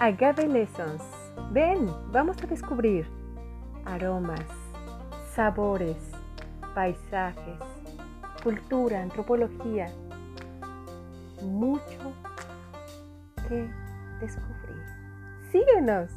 Agave Lessons. Ven, vamos a descubrir aromas, sabores, paisajes, cultura, antropología. Mucho que descubrir. Síguenos.